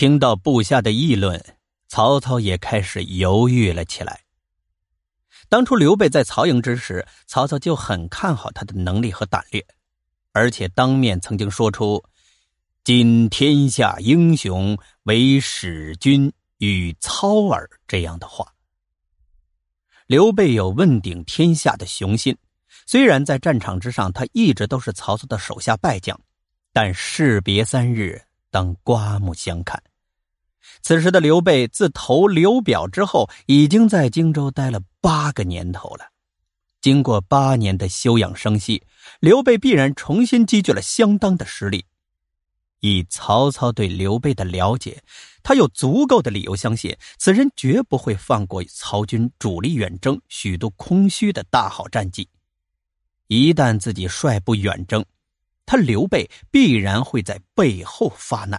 听到部下的议论，曹操也开始犹豫了起来。当初刘备在曹营之时，曹操就很看好他的能力和胆略，而且当面曾经说出“今天下英雄唯使君与操耳”这样的话。刘备有问鼎天下的雄心，虽然在战场之上他一直都是曹操的手下败将，但士别三日，当刮目相看。此时的刘备自投刘表之后，已经在荆州待了八个年头了。经过八年的休养生息，刘备必然重新积聚了相当的实力。以曹操对刘备的了解，他有足够的理由相信，此人绝不会放过曹军主力远征、许多空虚的大好战绩。一旦自己率部远征，他刘备必然会在背后发难。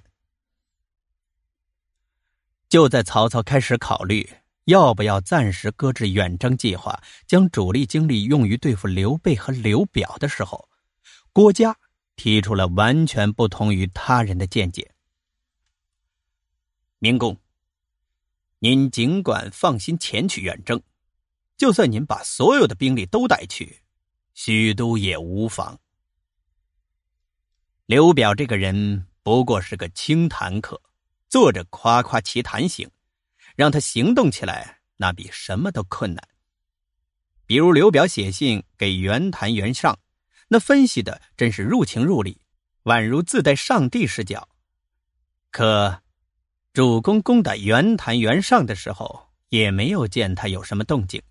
就在曹操开始考虑要不要暂时搁置远征计划，将主力精力用于对付刘备和刘表的时候，郭嘉提出了完全不同于他人的见解。明公，您尽管放心前去远征，就算您把所有的兵力都带去，许都也无妨。刘表这个人不过是个轻谈客。坐着夸夸其谈行，让他行动起来，那比什么都困难。比如刘表写信给袁谭、袁尚，那分析的真是入情入理，宛如自带上帝视角。可主公攻打袁谭、袁尚的时候，也没有见他有什么动静。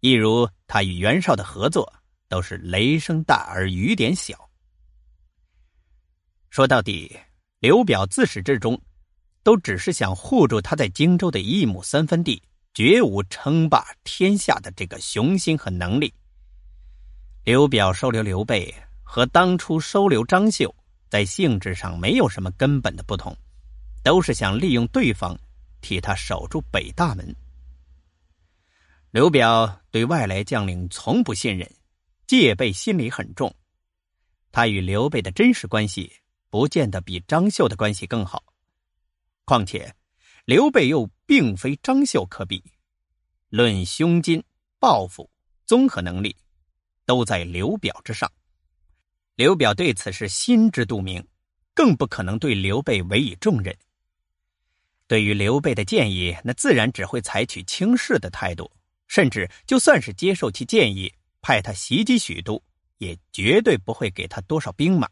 一如他与袁绍的合作，都是雷声大而雨点小。说到底，刘表自始至终。都只是想护住他在荆州的一亩三分地，绝无称霸天下的这个雄心和能力。刘表收留刘备和当初收留张绣，在性质上没有什么根本的不同，都是想利用对方，替他守住北大门。刘表对外来将领从不信任，戒备心理很重。他与刘备的真实关系，不见得比张绣的关系更好。况且，刘备又并非张绣可比，论胸襟、抱负、综合能力，都在刘表之上。刘表对此事心知肚明，更不可能对刘备委以重任。对于刘备的建议，那自然只会采取轻视的态度，甚至就算是接受其建议，派他袭击许都，也绝对不会给他多少兵马。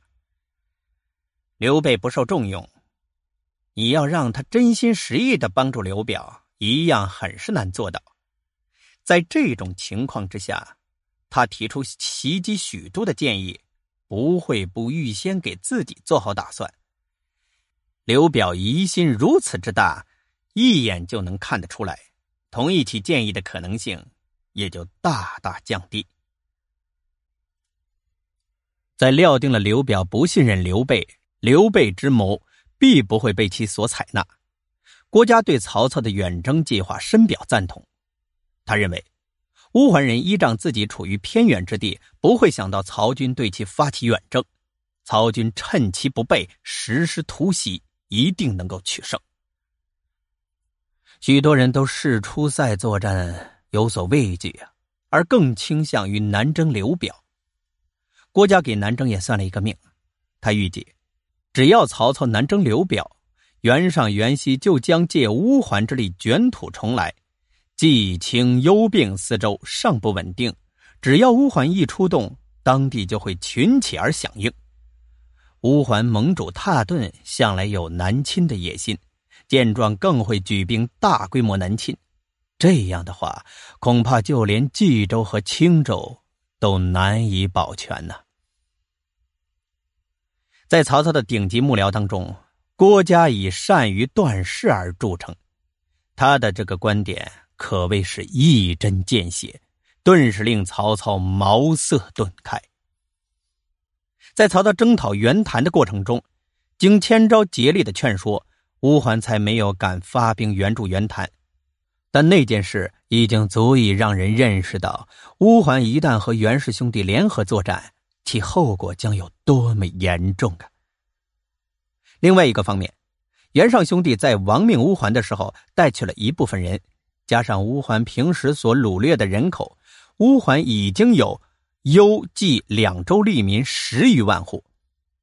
刘备不受重用。你要让他真心实意的帮助刘表，一样很是难做到。在这种情况之下，他提出袭击许都的建议，不会不预先给自己做好打算。刘表疑心如此之大，一眼就能看得出来，同意其建议的可能性也就大大降低。在料定了刘表不信任刘备，刘备之谋。必不会被其所采纳。郭嘉对曹操的远征计划深表赞同。他认为，乌桓人依仗自己处于偏远之地，不会想到曹军对其发起远征。曹军趁其不备，实施突袭，一定能够取胜。许多人都视出塞作战有所畏惧啊，而更倾向于南征刘表。郭嘉给南征也算了一个命，他预计。只要曹操南征刘表，袁尚、袁熙就将借乌桓之力卷土重来。冀青幽并四周尚不稳定，只要乌桓一出动，当地就会群起而响应。乌桓盟主蹋顿向来有南侵的野心，见状更会举兵大规模南侵。这样的话，恐怕就连冀州和青州都难以保全呢。在曹操的顶级幕僚当中，郭嘉以善于断事而著称。他的这个观点可谓是一针见血，顿时令曹操茅塞顿开。在曹操征讨袁谭的过程中，经千招竭力的劝说，乌桓才没有敢发兵援助袁谭。但那件事已经足以让人认识到，乌桓一旦和袁氏兄弟联合作战。其后果将有多么严重啊！另外一个方面，袁尚兄弟在亡命乌桓的时候，带去了一部分人，加上乌桓平时所掳掠的人口，乌桓已经有幽冀两州利民十余万户，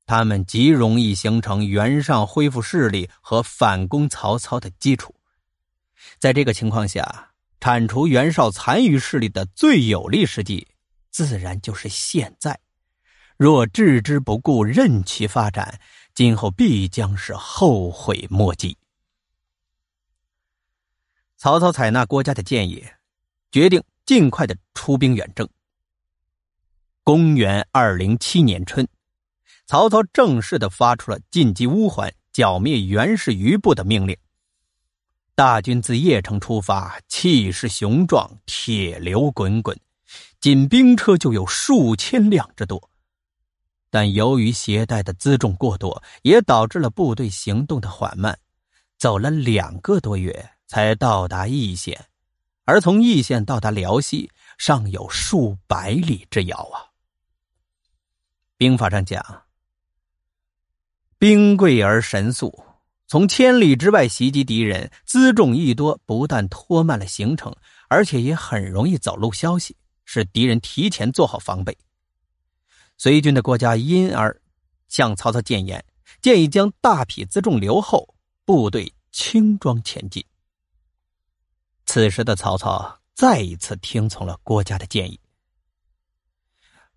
他们极容易形成袁尚恢复势力和反攻曹操的基础。在这个情况下，铲除袁绍残余势力的最有利时机，自然就是现在。若置之不顾，任其发展，今后必将是后悔莫及。曹操采纳郭嘉的建议，决定尽快的出兵远征。公元二零七年春，曹操正式的发出了进击乌桓、剿灭袁氏余部的命令。大军自邺城出发，气势雄壮，铁流滚滚，仅兵车就有数千辆之多。但由于携带的辎重过多，也导致了部队行动的缓慢，走了两个多月才到达易县，而从易县到达辽西尚有数百里之遥啊。兵法上讲，兵贵而神速。从千里之外袭击敌人，辎重一多，不但拖慢了行程，而且也很容易走漏消息，使敌人提前做好防备。随军的郭嘉因而向曹操谏言，建议将大批辎重留后，部队轻装前进。此时的曹操再一次听从了郭嘉的建议。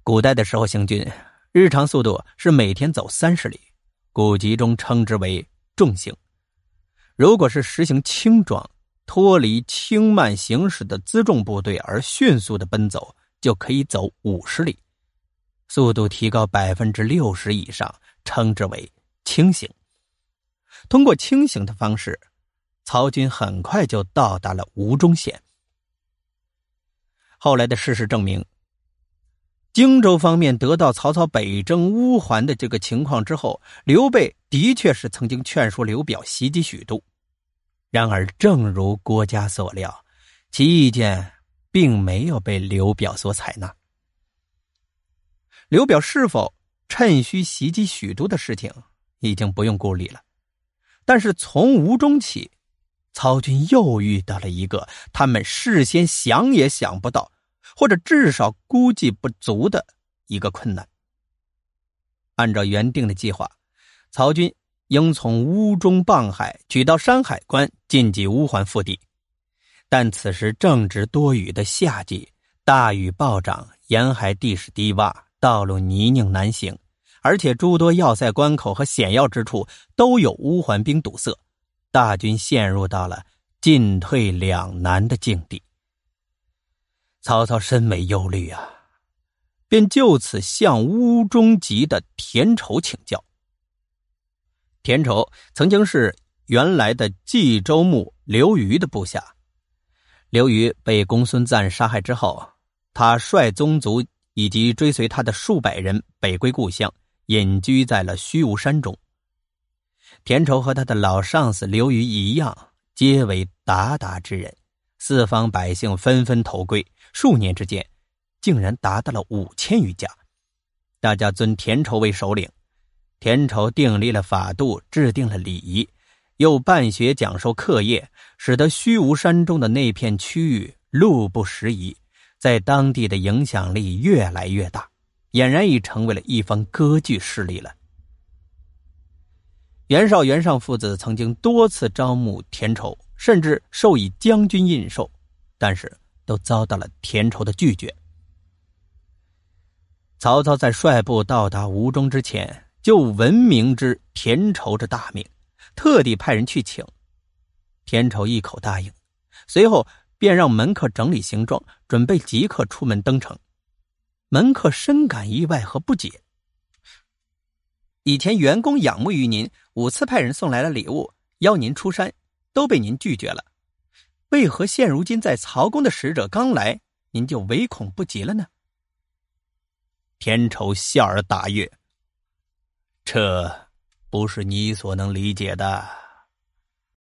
古代的时候行军，日常速度是每天走三十里，古籍中称之为。重型，如果是实行轻装，脱离轻慢行驶的辎重部队而迅速的奔走，就可以走五十里，速度提高百分之六十以上，称之为清醒。通过清醒的方式，曹军很快就到达了吴中县。后来的事实证明。荆州方面得到曹操北征乌桓的这个情况之后，刘备的确是曾经劝说刘表袭击许都。然而，正如郭嘉所料，其意见并没有被刘表所采纳。刘表是否趁虚袭击许都的事情，已经不用顾虑了。但是，从吴中起，曹军又遇到了一个他们事先想也想不到。或者至少估计不足的一个困难。按照原定的计划，曹军应从乌中傍海取到山海关，进击乌桓腹地。但此时正值多雨的夏季，大雨暴涨，沿海地势低洼，道路泥泞难行，而且诸多要塞关口和险要之处都有乌桓兵堵塞，大军陷入到了进退两难的境地。曹操深为忧虑啊，便就此向乌中籍的田畴请教。田畴曾经是原来的冀州牧刘虞的部下。刘虞被公孙瓒杀害之后，他率宗族以及追随他的数百人北归故乡，隐居在了虚无山中。田畴和他的老上司刘虞一样，皆为鞑靼之人。四方百姓纷纷投归，数年之间，竟然达到了五千余家。大家尊田畴为首领，田畴订立了法度，制定了礼仪，又办学讲授课业，使得虚无山中的那片区域路不拾遗，在当地的影响力越来越大，俨然已成为了一方割据势力了。袁绍、袁尚父子曾经多次招募田畴。甚至授以将军印绶，但是都遭到了田畴的拒绝。曹操在率部到达吴中之前，就闻明之田畴之大名，特地派人去请。田畴一口答应，随后便让门客整理行装，准备即刻出门登城。门客深感意外和不解：以前员工仰慕于您，五次派人送来了礼物，邀您出山。都被您拒绝了，为何现如今在曹公的使者刚来，您就唯恐不及了呢？田畴笑而答曰：“这不是你所能理解的。”